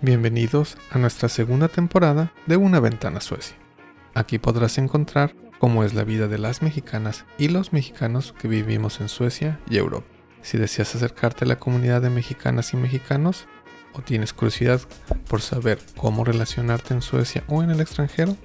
Bienvenidos a nuestra segunda temporada de Una Ventana Suecia. Aquí podrás encontrar cómo es la vida de las mexicanas y los mexicanos que vivimos en Suecia y Europa. Si deseas acercarte a la comunidad de mexicanas y mexicanos o tienes curiosidad por saber cómo relacionarte en Suecia o en el extranjero,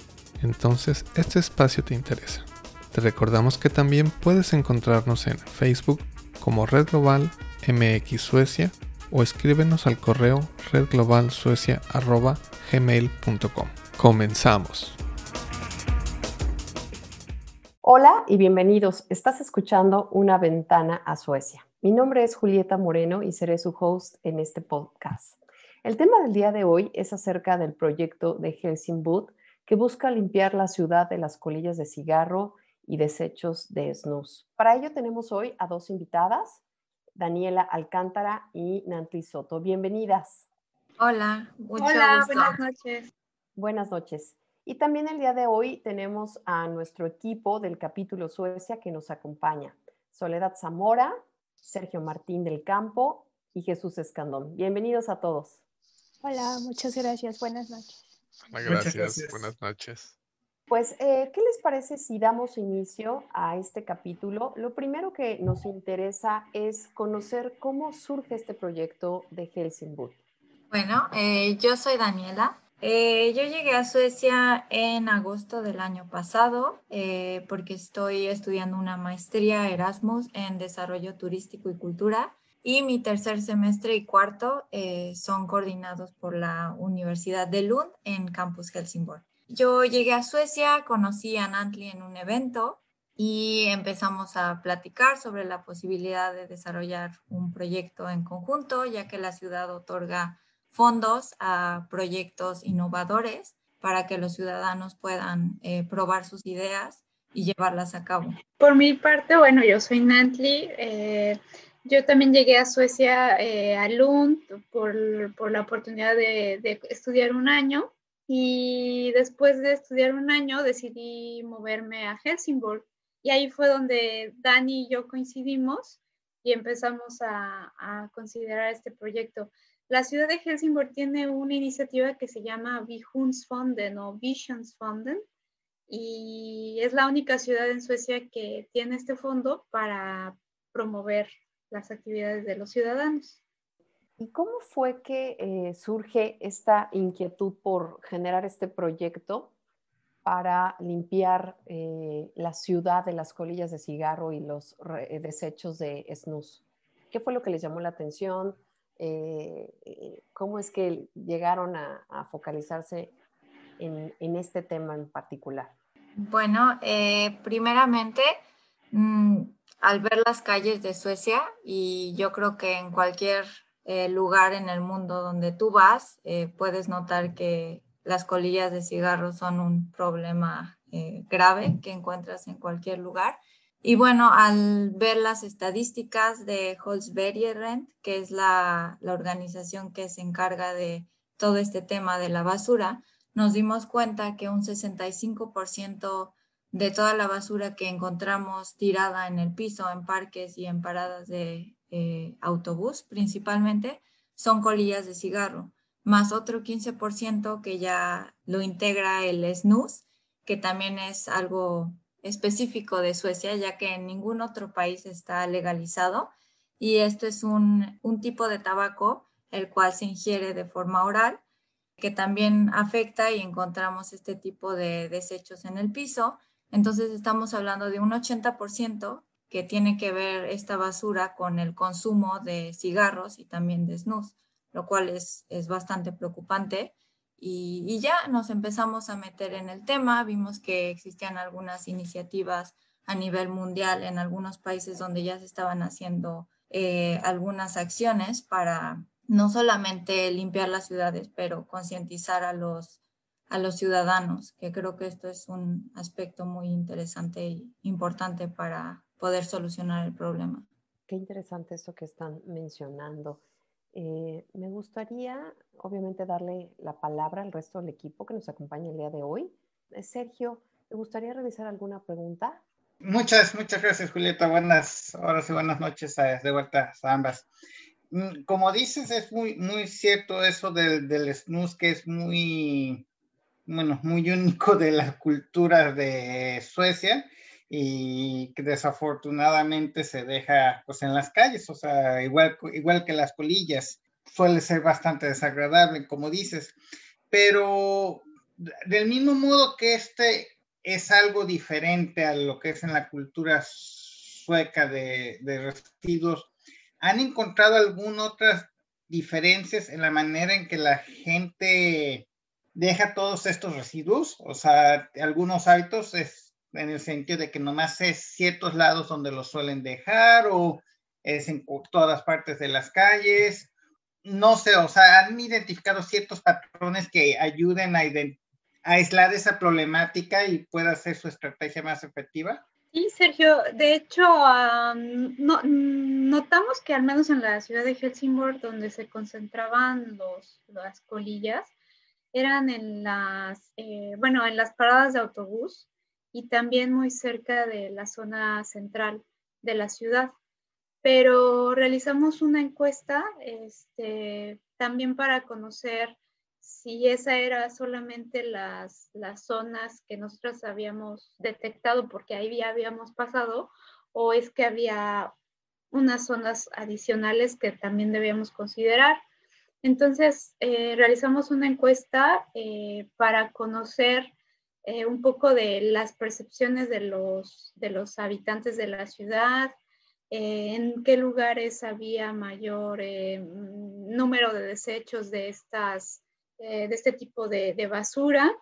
entonces este espacio te interesa. Te recordamos que también puedes encontrarnos en Facebook como Red Global MX Suecia o escríbenos al correo redglobalsuecia.gmail.com. Comenzamos. Hola y bienvenidos. Estás escuchando Una ventana a Suecia. Mi nombre es Julieta Moreno y seré su host en este podcast. El tema del día de hoy es acerca del proyecto de Helsingborg que busca limpiar la ciudad de las colillas de cigarro y desechos de snus. Para ello tenemos hoy a dos invitadas, Daniela Alcántara y Nancy Soto. Bienvenidas. Hola, Hola, buenas noches. Buenas noches. Y también el día de hoy tenemos a nuestro equipo del capítulo Suecia que nos acompaña. Soledad Zamora, Sergio Martín del Campo y Jesús Escandón. Bienvenidos a todos. Hola, muchas gracias. Buenas noches. gracias. Buenas noches. Pues, eh, ¿qué les parece si damos inicio a este capítulo? Lo primero que nos interesa es conocer cómo surge este proyecto de Helsingborg. Bueno, eh, yo soy Daniela, eh, yo llegué a Suecia en agosto del año pasado porque estoy estudiando una maestría Erasmus en desarrollo turístico y cultura y mi tercer semestre y cuarto son coordinados por la Universidad de Lund en Campus Helsingborg. Yo llegué a Suecia, conocí a Nantli en un evento y empezamos a platicar sobre la posibilidad de desarrollar un proyecto en conjunto, ya que la ciudad otorga fondos a proyectos innovadores para que los ciudadanos puedan eh, probar sus ideas y llevarlas a cabo. Por mi parte, bueno, yo soy Nantli. Eh, yo también llegué a Suecia, eh, a Lund, por, por la oportunidad de, de, estudiar un año. Y después de estudiar un año decidí moverme a Helsingborg. Y ahí fue donde Dani y yo coincidimos y empezamos a, considerar este proyecto. La ciudad de Helsingborg tiene una iniciativa que se llama Visions-Fonden o Visions-Fonden y es la única ciudad en Suecia que tiene este fondo para promover las actividades de los ciudadanos. ¿Y cómo fue que eh, surge esta inquietud por generar este proyecto para limpiar eh, la ciudad de las colillas de cigarro y los desechos de snus? ¿Qué fue lo que les llamó la atención? Eh, eh, cómo es que llegaron a, focalizarse en, este tema en particular. Bueno, eh, primeramente, mm, al ver las calles de Suecia, y yo creo que en cualquier lugar en el mundo donde tú vas, puedes notar que las colillas de cigarros son un problema grave que encuentras en cualquier lugar. Y bueno, al ver las estadísticas de Holzbergerrent, que es la, la, organización que se encarga de todo este tema de la basura, nos dimos cuenta que un 65% de toda la basura que encontramos tirada en el piso, en parques y en paradas de eh, autobús principalmente, son colillas de cigarro, más otro 15% que ya lo integra el snus, que también es algo específico de Suecia, ya que en ningún otro país está legalizado. Y esto es un, tipo de tabaco el cual se ingiere de forma oral, que también afecta y encontramos este tipo de desechos en el piso. Entonces estamos hablando de un 80% que tiene que ver esta basura con el consumo de cigarros y también de snus, lo cual es, es bastante preocupante. Y, ya nos empezamos a meter en el tema, vimos que existían algunas iniciativas a nivel mundial en algunos países donde ya se estaban haciendo eh, algunas acciones para no solamente limpiar las ciudades, pero concientizar a los, a los ciudadanos, que creo que esto es un aspecto muy interesante y importante para poder solucionar el problema. Qué interesante esto que están mencionando. Eh, me gustaría, obviamente, darle la palabra al resto del equipo que nos acompaña el día de hoy. Eh, Sergio, ¿te gustaría revisar alguna pregunta? Muchas, muchas gracias, Julieta. Buenas horas y buenas noches de vuelta a ambas. Mm, como dices, es muy, muy cierto eso del, del snus, que es muy, bueno, muy único de la cultura de Suecia y que desafortunadamente se deja pues en las calles, o sea, igual, igual que las colillas, suele ser bastante desagradable, como dices, pero del mismo modo que este es algo diferente a lo que es en la cultura sueca de, de residuos, ¿han encontrado alguna otras diferencias en la manera en que la gente deja todos estos residuos? O sea, algunos hábitos es en el sentido de que nomás es ciertos lados donde los suelen dejar o es en todas partes de las calles. No sé, o sea, han identificado ciertos patrones que ayuden a, aislar esa problemática y pueda hacer su estrategia más efectiva. Sí, Sergio, de hecho, no, notamos que al menos en la ciudad de Helsingborg, donde se concentraban los, las colillas, eran en las, eh, bueno, en las paradas de autobús, y también muy cerca de la zona central de la ciudad. Pero realizamos una encuesta este, también para conocer si esa era solamente las, las zonas que nosotros habíamos detectado porque ahí ya habíamos pasado o es que había unas zonas adicionales que también debíamos considerar. Entonces, eh, realizamos una encuesta eh, para conocer eh, un poco de las percepciones de los, de los habitantes de la ciudad, eh, en qué lugares había mayor eh, número de desechos de, estas, de este tipo de, de, basura.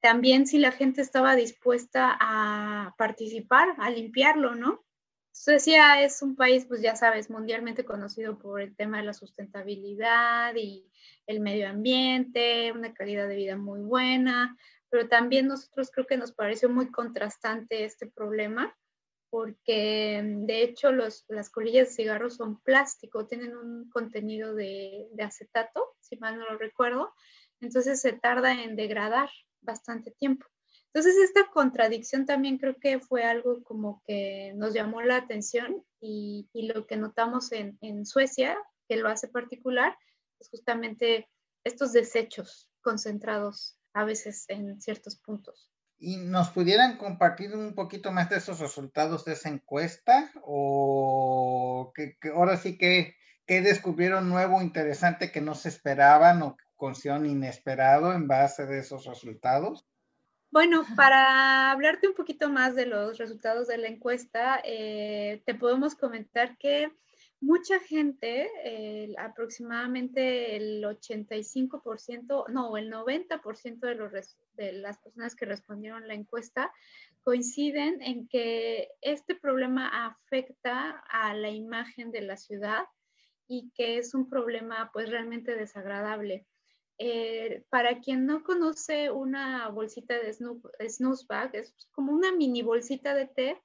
También si la gente estaba dispuesta a participar, a limpiarlo, ¿no? Suecia es un país, pues ya sabes, mundialmente conocido por el tema de la sustentabilidad y el medio ambiente, una calidad de vida muy buena, pero también nosotros creo que nos pareció muy contrastante este problema, porque mm, de hecho los, las colillas de cigarros son plástico, tienen un contenido de, de acetato, si mal no lo recuerdo, entonces se tarda en degradar bastante tiempo. Entonces esta contradicción también creo que fue algo como que nos llamó la atención y, y lo que notamos en, en, Suecia, que lo hace particular, es justamente estos desechos concentrados a veces en ciertos puntos. ¿Y nos pudieran compartir un poquito más de esos resultados de esa encuesta? ¿O que, ahora sí que, que, descubrieron nuevo, interesante que no se esperaban o consideraron inesperado en base de esos resultados? Bueno, para hablarte un poquito más de los resultados de la encuesta, eh, te podemos comentar que mucha gente, aproximadamente el 85%, no, el 90% de, de las personas que respondieron la encuesta coinciden en que este problema afecta a la imagen de la ciudad y que es un problema pues realmente desagradable. Eh, para quien no conoce una bolsita de snooze bag, es como una mini bolsita de té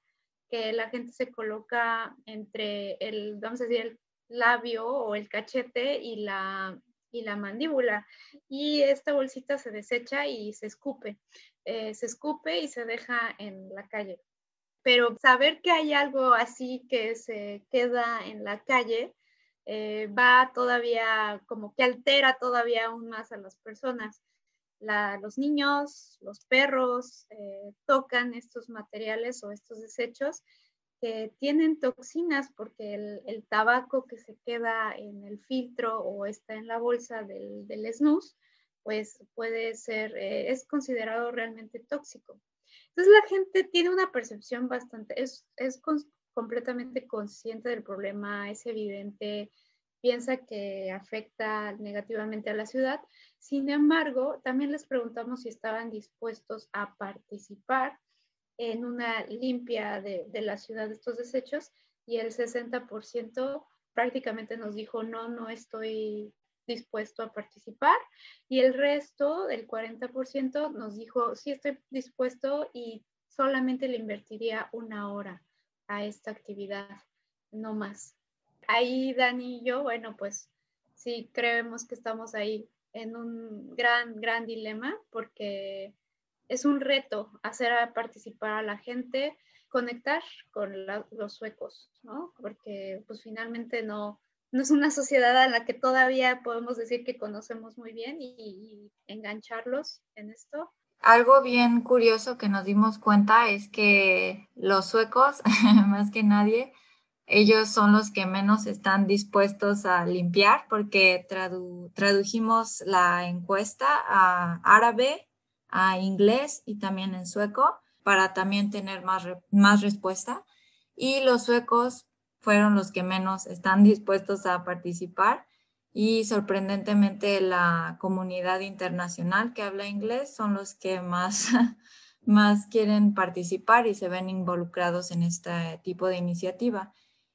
que la gente se coloca entre el, vamos a decir, el labio o el cachete y la, y la mandíbula. Y esta bolsita se desecha y se escupe. Eh, se escupe y se deja en la calle. Pero saber que hay algo así que se queda en la calle eh, va todavía como que altera todavía aún más a las personas los niños, los perros eh, tocan estos materiales o estos desechos que tienen toxinas porque el, tabaco que se queda en el filtro o está en la bolsa del, snus, pues puede ser, eh, es considerado realmente tóxico. Entonces la gente tiene una percepción bastante, es, es completamente consciente del problema, es evidente, piensa que afecta negativamente a la ciudad. Sin embargo, también les preguntamos si estaban dispuestos a participar en una limpia de, la ciudad de estos desechos y el 60% prácticamente nos dijo no, no estoy dispuesto a participar y el resto, del 40%, nos dijo sí estoy dispuesto y solamente le invertiría una hora a esta actividad, no más ahí Dani y yo, bueno, pues sí creemos que estamos ahí en un gran, gran dilema porque es un reto hacer participar a la gente, conectar con los suecos, ¿no? Porque pues finalmente no, no es una sociedad a la que todavía podemos decir que conocemos muy bien y, engancharlos en esto. Algo bien curioso que nos dimos cuenta es que los suecos, más que nadie, ellos son los que menos están dispuestos a limpiar porque tradujimos la encuesta a árabe, a inglés y también en sueco para también tener más, más respuesta. Y los suecos fueron los que menos están dispuestos a participar y sorprendentemente la comunidad internacional que habla inglés son los que más, más quieren participar y se ven involucrados en este tipo de iniciativa.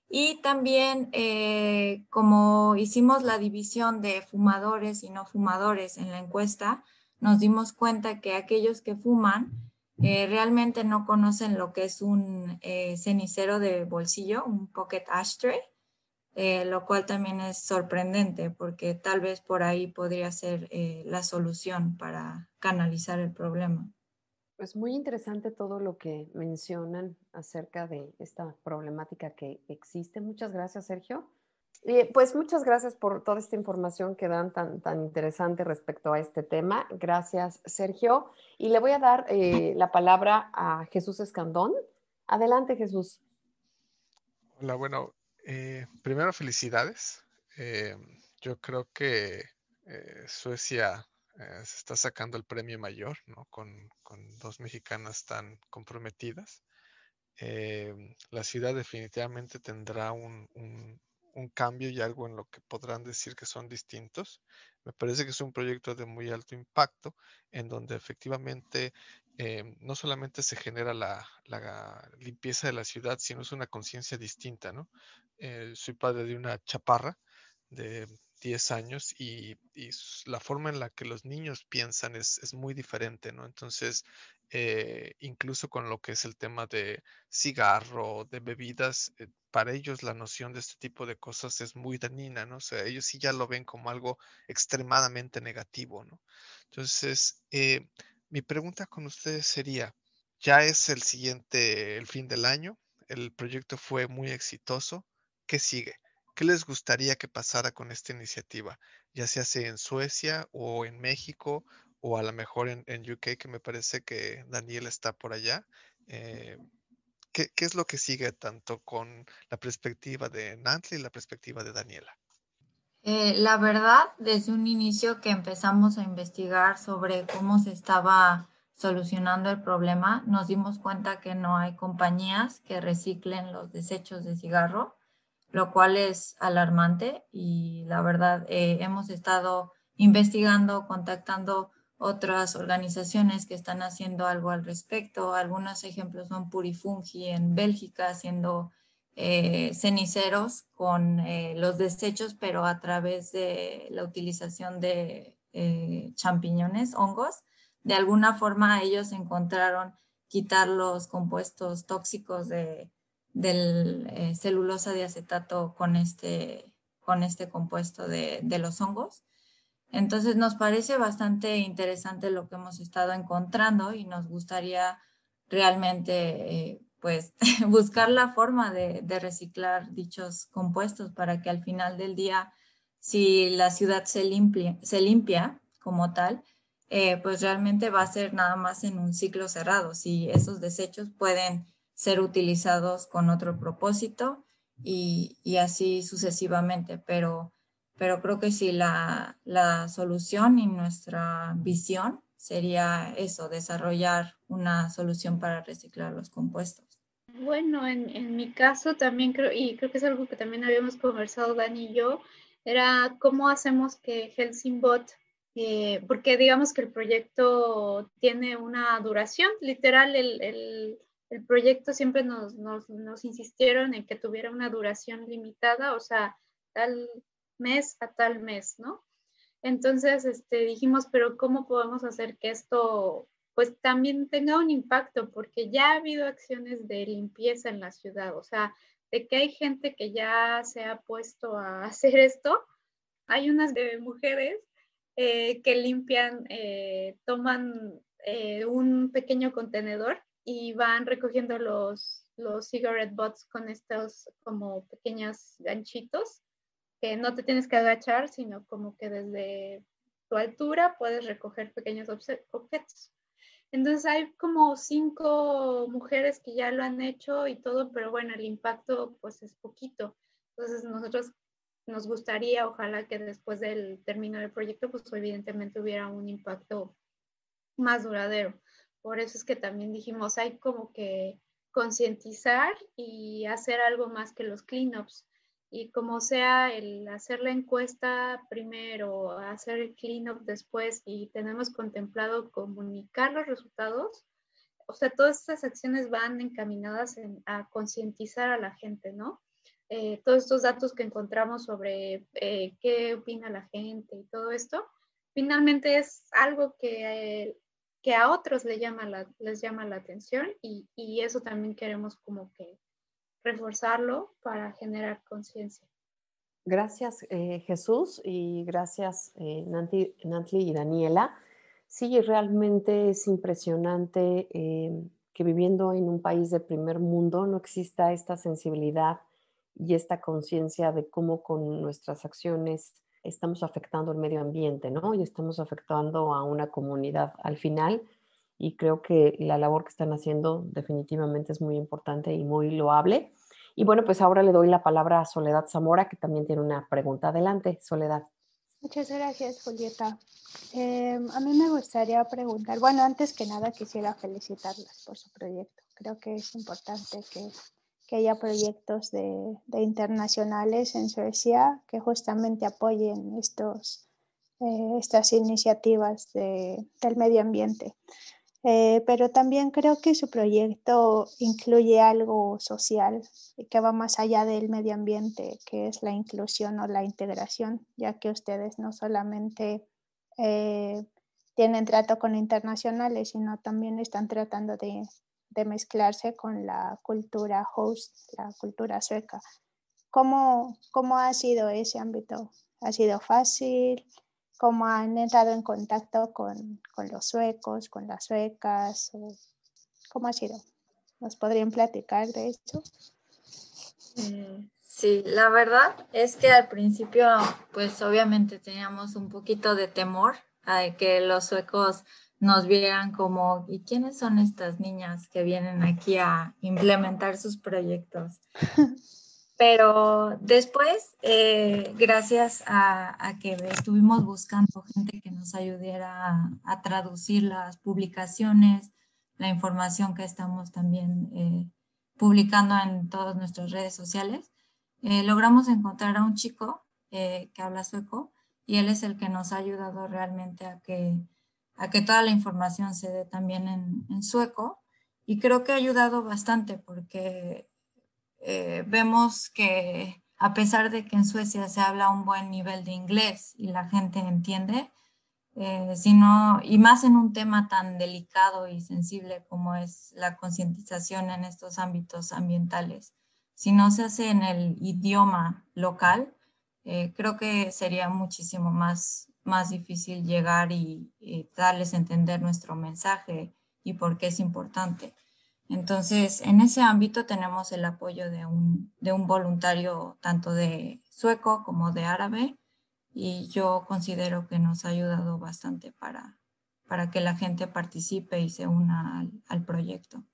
Y también eh, como hicimos la división de fumadores y no fumadores en la encuesta, nos dimos cuenta que aquellos que fuman eh, realmente no conocen lo que es un eh, cenicero de bolsillo, un pocket ashtray, lo cual también es sorprendente porque tal vez por ahí podría ser la solución para canalizar el problema. Pues muy interesante todo lo que mencionan acerca de esta problemática que existe. Muchas gracias, Sergio pues muchas gracias por toda esta información que dan tan, tan interesante respecto a este tema. Gracias, Sergio. Y le voy a dar eh, la palabra a Jesús Escandón. Adelante, Jesús. Hola, bueno, eh, primero felicidades. Eh, yo creo que Suecia se está sacando el premio mayor, ¿no? Con, dos mexicanas tan comprometidas. la ciudad definitivamente tendrá un, un cambio y algo en lo que podrán decir que son distintos. Me parece que es un proyecto de muy alto impacto en donde efectivamente eh, no solamente se genera la, limpieza de la ciudad, sino es una conciencia distinta, ¿no? Eh, soy padre de una chaparra de 10 años y, la forma en la que los niños piensan es, muy diferente, ¿no? Entonces, eh, incluso con lo que es el tema de cigarro, de bebidas, eh, para ellos la noción de este tipo de cosas es muy dañina, ¿no? O sea, ellos sí ya lo ven como algo extremadamente negativo, ¿no? Entonces, eh, mi pregunta con ustedes sería, ya es el siguiente, el fin del año, el proyecto fue muy exitoso, ¿qué sigue? ¿Qué les gustaría que pasara con esta iniciativa? Ya sea en Suecia o en México o a lo mejor en, UK, que me parece que Daniel está por allá. Eh, ¿qué, es lo que sigue tanto con la perspectiva de Nantley y la perspectiva de Daniela? Eh, la verdad, desde un inicio que empezamos a investigar sobre cómo se estaba solucionando el problema, nos dimos cuenta que no hay compañías que reciclen los desechos de cigarro, lo cual es alarmante y la verdad eh, hemos estado investigando, contactando otras organizaciones que están haciendo algo al respecto. Algunos ejemplos son Purifungi en Bélgica haciendo eh, ceniceros con eh, los desechos, pero a través de la utilización de champiñones, hongos. De alguna forma ellos encontraron quitar los compuestos tóxicos de, del celulosa de acetato con este, con este compuesto de, de los hongos. Entonces nos parece bastante interesante lo que hemos estado encontrando y nos gustaría realmente eh, pues buscar la forma de, reciclar dichos compuestos para que al final del día, si la ciudad se limpia, se limpia como tal, eh, pues realmente va a ser nada más en un ciclo cerrado, si esos desechos pueden ser utilizados con otro propósito y, y así sucesivamente, pero pero creo que sí, la, solución y nuestra visión sería eso, desarrollar una solución para reciclar los compuestos. Bueno, en, mi caso también creo, y creo que es algo que también habíamos conversado Dani y yo, era cómo hacemos que Helsingbot, eh, porque digamos que el proyecto tiene una duración, literal, el, proyecto siempre nos, nos, insistieron en que tuviera una duración limitada, o sea, tal mes a tal mes, ¿no? Entonces, este, dijimos, pero ¿cómo podemos hacer que esto pues también tenga un impacto? Porque ya ha habido acciones de limpieza en la ciudad, o sea, de que hay gente que ya se ha puesto a hacer esto. Hay unas mujeres eh, que limpian, eh, toman eh, un pequeño contenedor y van recogiendo los, los cigarette butts con estos como pequeños ganchitos que no te tienes que agachar, sino como que desde tu altura puedes recoger pequeños objetos. Entonces hay como cinco mujeres que ya lo han hecho y todo, pero bueno, el impacto pues es poquito. Entonces nosotros nos gustaría, ojalá que después del término del proyecto, pues evidentemente hubiera un impacto más duradero. Por eso es que también dijimos, hay como que concientizar y hacer algo más que los cleanups y como sea el hacer la encuesta primero, hacer el cleanup después y tenemos contemplado comunicar los resultados, o sea, todas estas acciones van encaminadas a concientizar a la gente, ¿no? Eh, todos estos datos que encontramos sobre eh, qué opina la gente y todo esto, finalmente es algo que, eh, que a otros les llama la, les llama la atención y, y eso también queremos como que reforzarlo para generar conciencia. Gracias eh, Jesús y gracias eh, Nanti, y Daniela. Sí, realmente es impresionante eh, que viviendo en un país de primer mundo no exista esta sensibilidad y esta conciencia de cómo con nuestras acciones estamos afectando el medio ambiente, ¿no? Y estamos afectando a una comunidad al final. Y creo que la labor que están haciendo definitivamente es muy importante y muy loable. Y bueno, pues ahora le doy la palabra a Soledad Zamora, que también tiene una pregunta. Adelante, Soledad. Muchas gracias, Julieta. Em, a mí me gustaría preguntar, bueno, antes que nada quisiera felicitarlas por su proyecto. Creo que es importante que, que haya proyectos de, internacionales en Suecia que justamente apoyen estos, eh, estas iniciativas de, del medio ambiente. Eh, pero también creo que su proyecto incluye algo social que va más allá del medio ambiente, que es la inclusión o la integración, ya que ustedes no solamente eh, tienen trato con internacionales, sino también están tratando de, de, mezclarse con la cultura host, la cultura sueca. ¿Cómo, ¿Cómo ha sido ese ámbito? ¿Ha sido fácil? cómo han entrado en contacto con, con los suecos, con las suecas, cómo ha sido. ¿Nos podrían platicar de esto? Mm, sí, la verdad es que al principio, pues obviamente teníamos un poquito de temor a que los suecos nos vieran como, ¿y quiénes son estas niñas que vienen aquí a implementar sus proyectos? Pero después, eh, gracias a, que estuvimos buscando gente que nos ayudara a, traducir las publicaciones, la información que estamos también eh, publicando en todas nuestras redes sociales, eh, logramos encontrar a un chico que habla sueco y él es el que nos ha ayudado realmente a que, a que toda la información se dé también en, en sueco. Y creo que ha ayudado bastante porque eh, vemos que a pesar de que en Suecia se habla un buen nivel de inglés y la gente entiende, eh, sino, y más en un tema tan delicado y sensible como es la concientización en estos ámbitos ambientales, si no se hace en el idioma local, eh, creo que sería muchísimo más, más difícil llegar y, y darles a entender nuestro mensaje y por qué es importante. Entonces, en ese ámbito tenemos el apoyo de un, de un voluntario tanto de sueco como de árabe y yo considero que nos ha ayudado bastante para, para que la gente participe y se una al, al proyecto.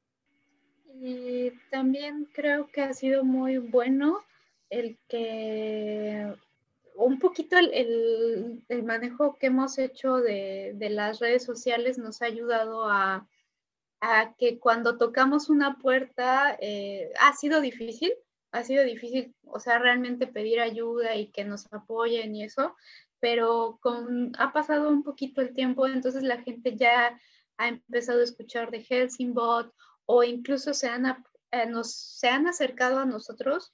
Y también creo que ha sido muy bueno el que un poquito el, el, manejo que hemos hecho de, de, las redes sociales nos ha ayudado a, a que cuando tocamos una puerta eh, ha sido difícil, ha sido difícil, o sea, realmente pedir ayuda y que nos apoyen y eso, pero con, ha pasado un poquito el tiempo, entonces la gente ya ha empezado a escuchar de Helsingbot o incluso se han, eh, nos, se han acercado a nosotros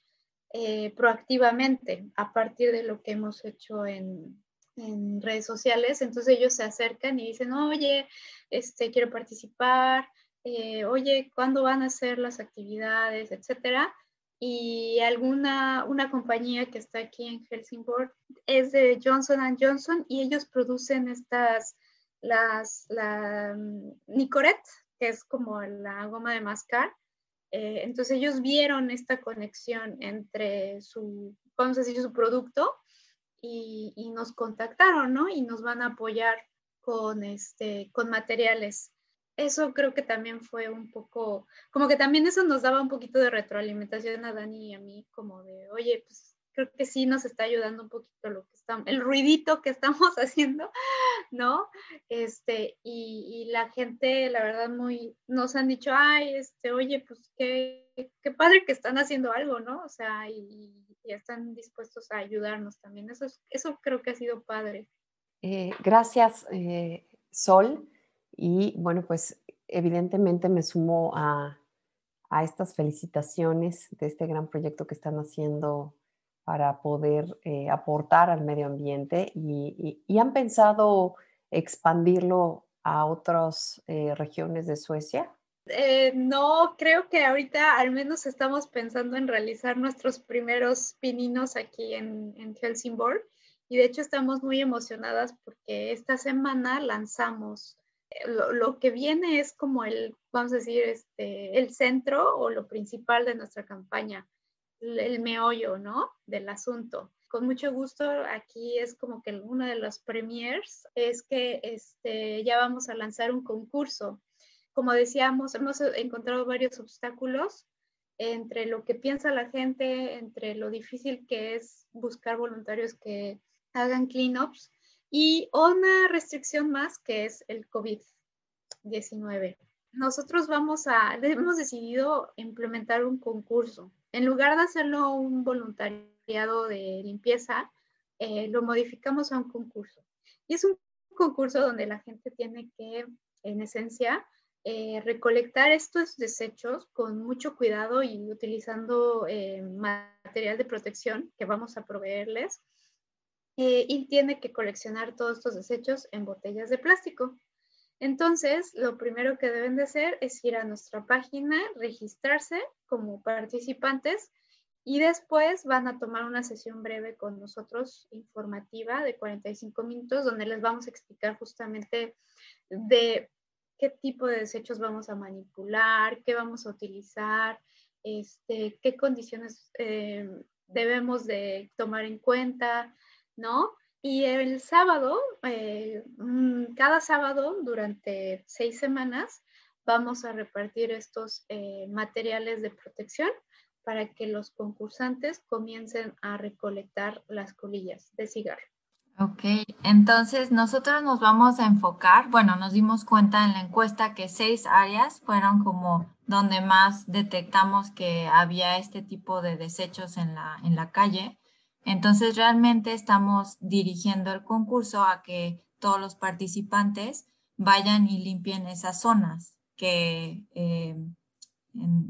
eh, proactivamente a partir de lo que hemos hecho en, redes sociales, entonces ellos se acercan y dicen, oye, este, quiero participar, eh, oye, ¿cuándo van a ser las actividades, etcétera? Y alguna, una compañía que está aquí en Helsingborg es de Johnson Johnson y ellos producen estas las, la mm, Nicoret, que es como la goma de mascar. Eh, entonces ellos vieron esta conexión entre su, vamos a decir, su producto y, y, nos contactaron, ¿no? Y nos van a apoyar con, este, con materiales. Eso creo que también fue un poco, como que también eso nos daba un poquito de retroalimentación a Dani y a mí, como de, oye, pues creo que sí nos está ayudando un poquito lo que estamos, el ruidito que estamos haciendo, ¿no? Este, y, la gente, la verdad, muy, nos han dicho, ay, este, oye, pues qué, qué padre que están haciendo algo, ¿no? O sea, y, y están dispuestos a ayudarnos también. Eso, es, eso creo que ha sido padre. Eh, gracias, eh, Sol. Y bueno, pues evidentemente me sumo a, a estas felicitaciones de este gran proyecto que están haciendo para poder eh, aportar al medio ambiente y, han pensado expandirlo a otras eh, regiones de Suecia? Eh, no, creo que ahorita al menos estamos pensando en realizar nuestros primeros pininos aquí en, Helsingborg y de hecho estamos muy emocionadas porque esta semana lanzamos lo, lo, que viene es como el, vamos a decir, este, el centro o lo principal de nuestra campaña el meollo, ¿no? Del asunto. Con mucho gusto, aquí es como que uno de los premiers es que este, ya vamos a lanzar un concurso. Como decíamos, hemos encontrado varios obstáculos entre lo que piensa la gente, entre lo difícil que es buscar voluntarios que hagan cleanups y una restricción más que es el COVID-19. Nosotros vamos a, hemos decidido implementar un concurso en lugar de hacerlo un voluntariado de limpieza, eh, lo modificamos a un concurso. Y es un concurso donde la gente tiene que, en esencia, eh, recolectar estos desechos con mucho cuidado y utilizando eh, material de protección que vamos a proveerles. y tiene que coleccionar todos estos desechos en botellas de plástico. Entonces, lo primero que deben de hacer es ir a nuestra página, registrarse como participantes y después van a tomar una sesión breve con nosotros informativa de 45 minutos donde les vamos a explicar justamente de qué tipo de desechos vamos a manipular, qué vamos a utilizar, este, qué condiciones eh, debemos de tomar en cuenta, ¿no? Y el sábado, eh, mm, cada sábado durante seis semanas, vamos a repartir estos eh, materiales de protección para que los concursantes comiencen a recolectar las colillas de cigarro. Ok, entonces nosotros nos vamos a enfocar, bueno, nos dimos cuenta en la encuesta que seis áreas fueron como donde más detectamos que había este tipo de desechos en la, en la calle. Entonces, realmente estamos dirigiendo el concurso a que todos los participantes vayan y limpien esas zonas, que eh,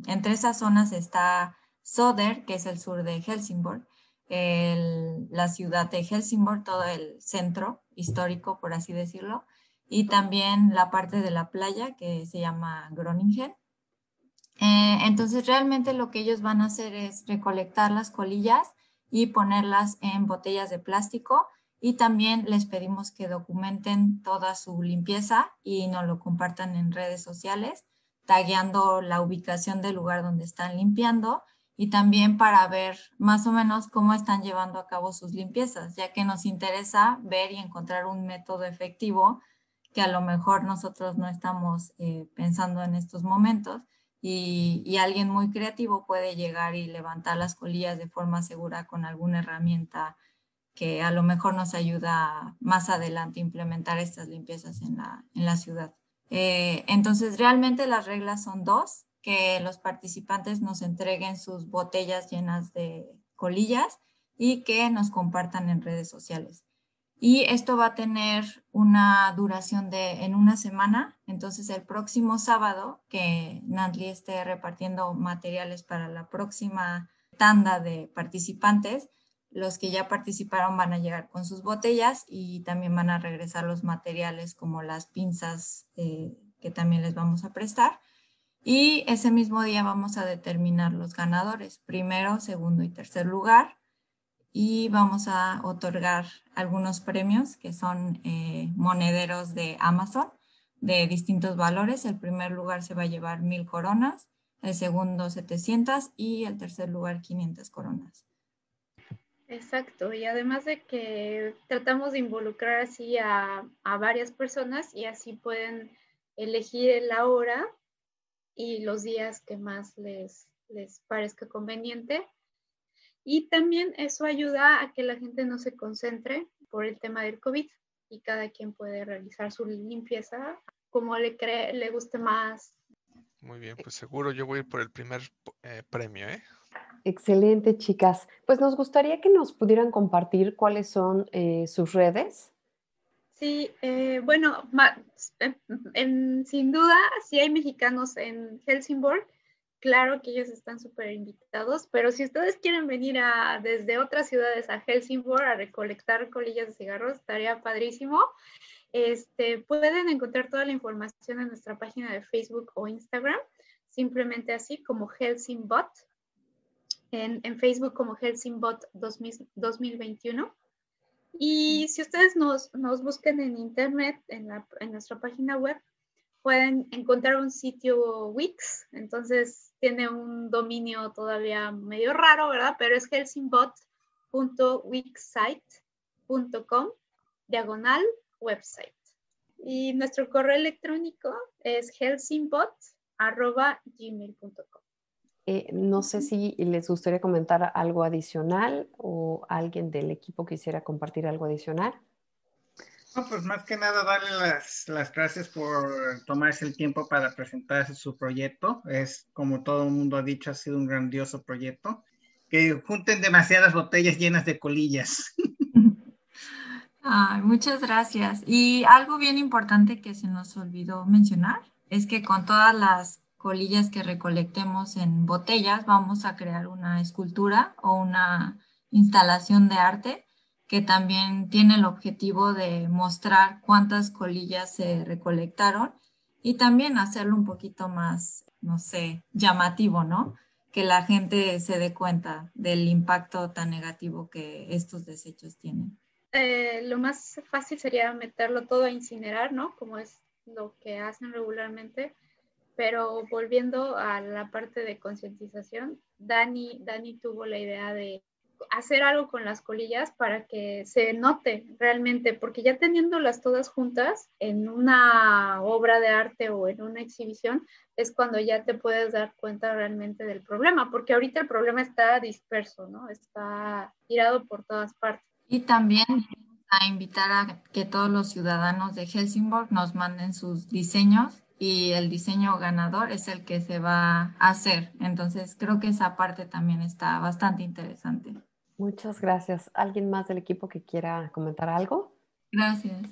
entre esas zonas está Soder, que es el sur de Helsingborg, la ciudad de Helsingborg, todo el centro histórico, por así decirlo, y también la parte de la playa que se llama Groningen. Eh, entonces, realmente lo que ellos van a hacer es recolectar las colillas y ponerlas en botellas de plástico. Y también les pedimos que documenten toda su limpieza y nos lo compartan en redes sociales, tagueando la ubicación del lugar donde están limpiando y también para ver más o menos cómo están llevando a cabo sus limpiezas, ya que nos interesa ver y encontrar un método efectivo que a lo mejor nosotros no estamos eh, pensando en estos momentos y, alguien muy creativo puede llegar y levantar las colillas de forma segura con alguna herramienta que a lo mejor nos ayuda más adelante a implementar estas limpiezas en la, en la ciudad. Eh, entonces, realmente las reglas son dos, que los participantes nos entreguen sus botellas llenas de colillas y que nos compartan en redes sociales. Y esto va a tener una duración de en una semana. Entonces el próximo sábado que Nantli esté repartiendo materiales para la próxima tanda de participantes, los que ya participaron van a llegar con sus botellas y también van a regresar los materiales como las pinzas eh, que también les vamos a prestar. Y ese mismo día vamos a determinar los ganadores, primero, segundo y tercer lugar y vamos a otorgar algunos premios que son eh, monederos de Amazon de distintos valores. El primer lugar se va a llevar mil coronas, el segundo 700 y el tercer lugar 500 coronas. Exacto, y además de que tratamos de involucrar así a, a varias personas y así pueden elegir la hora y los días que más les, les parezca conveniente. Y también eso ayuda a que la gente no se concentre por el tema del COVID y cada quien puede realizar su limpieza como le, cree, le guste más. Muy bien, pues seguro yo voy a ir por el primer eh, premio, ¿eh? Excelente, chicas. Pues nos gustaría que nos pudieran compartir cuáles son eh, sus redes. Sí, eh, bueno, sin duda, si hay mexicanos en Helsingborg, claro que ellos están súper invitados, pero si ustedes quieren venir desde otras ciudades a Helsingborg a recolectar colillas de cigarros, estaría padrísimo. Este, pueden encontrar toda la información en nuestra página de Facebook o Instagram, simplemente así como Helsingbot, en, en Facebook como Helsingbot 2021. Y si ustedes nos, nos buscan en internet, en nuestra página web, pueden encontrar un sitio Wix, entonces tiene un dominio todavía medio raro, ¿verdad? Pero es helsingbot.wixsite.com diagonal website. Y nuestro correo electrónico es helsingbot.gmail.com. Eh, no sé si les gustaría comentar algo adicional o alguien del equipo quisiera compartir algo adicional. No, pues más que nada darle las, las, gracias por tomarse el tiempo para presentarse su proyecto. Es, como todo el mundo ha dicho, ha sido un grandioso proyecto. Que junten demasiadas botellas llenas de colillas. Ay, muchas gracias. Y algo bien importante que se nos olvidó mencionar es que con todas las colillas que recolectemos en botellas vamos a crear una escultura o una instalación de arte que también tiene el objetivo de mostrar cuántas colillas se recolectaron y también hacerlo un poquito más, no sé, llamativo, ¿no? Que la gente se dé cuenta del impacto tan negativo que estos desechos tienen. Eh, lo más fácil sería meterlo todo a incinerar, ¿no? Como es lo que hacen regularmente. Pero volviendo a la parte de concientización, Dani, Dani tuvo la idea de hacer algo con las colillas para que se note realmente, porque ya teniéndolas todas juntas en una obra de arte o en una exhibición, es cuando ya te puedes dar cuenta realmente del problema, porque ahorita el problema está disperso, ¿no? Está tirado por todas partes. Y también a invitar a que todos los ciudadanos de Helsingborg nos manden sus diseños y el diseño ganador es el que se va a hacer. Entonces creo que esa parte también está bastante interesante. Muchas gracias. ¿Alguien más del equipo que quiera comentar algo? Gracias.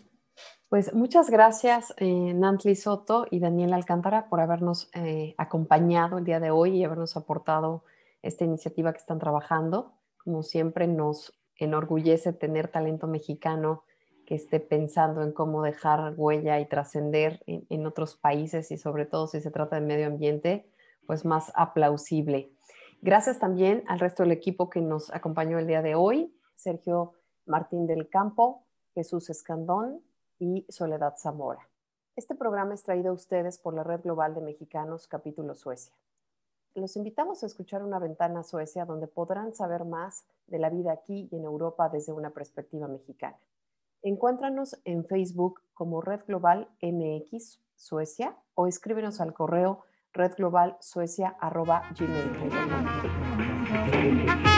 Pues muchas gracias, eh, Nantli Soto y Daniel Alcántara, por habernos eh, acompañado el día de hoy y habernos aportado esta iniciativa que están trabajando. Como siempre, nos enorgullece tener talento mexicano que esté pensando en cómo dejar huella y trascender en, en otros países y sobre todo si se trata de medio ambiente, pues más aplausible. Gracias también al resto del equipo que nos acompañó el día de hoy, Sergio Martín del Campo, Jesús Escandón y Soledad Zamora. Este programa es traído a ustedes por la Red Global de Mexicanos, capítulo Suecia. Los invitamos a escuchar una ventana a Suecia donde podrán saber más de la vida aquí y en Europa desde una perspectiva mexicana. Encuéntranos en Facebook como Red Global MX Suecia o escríbenos al correo redglobalsuecia.gmail.com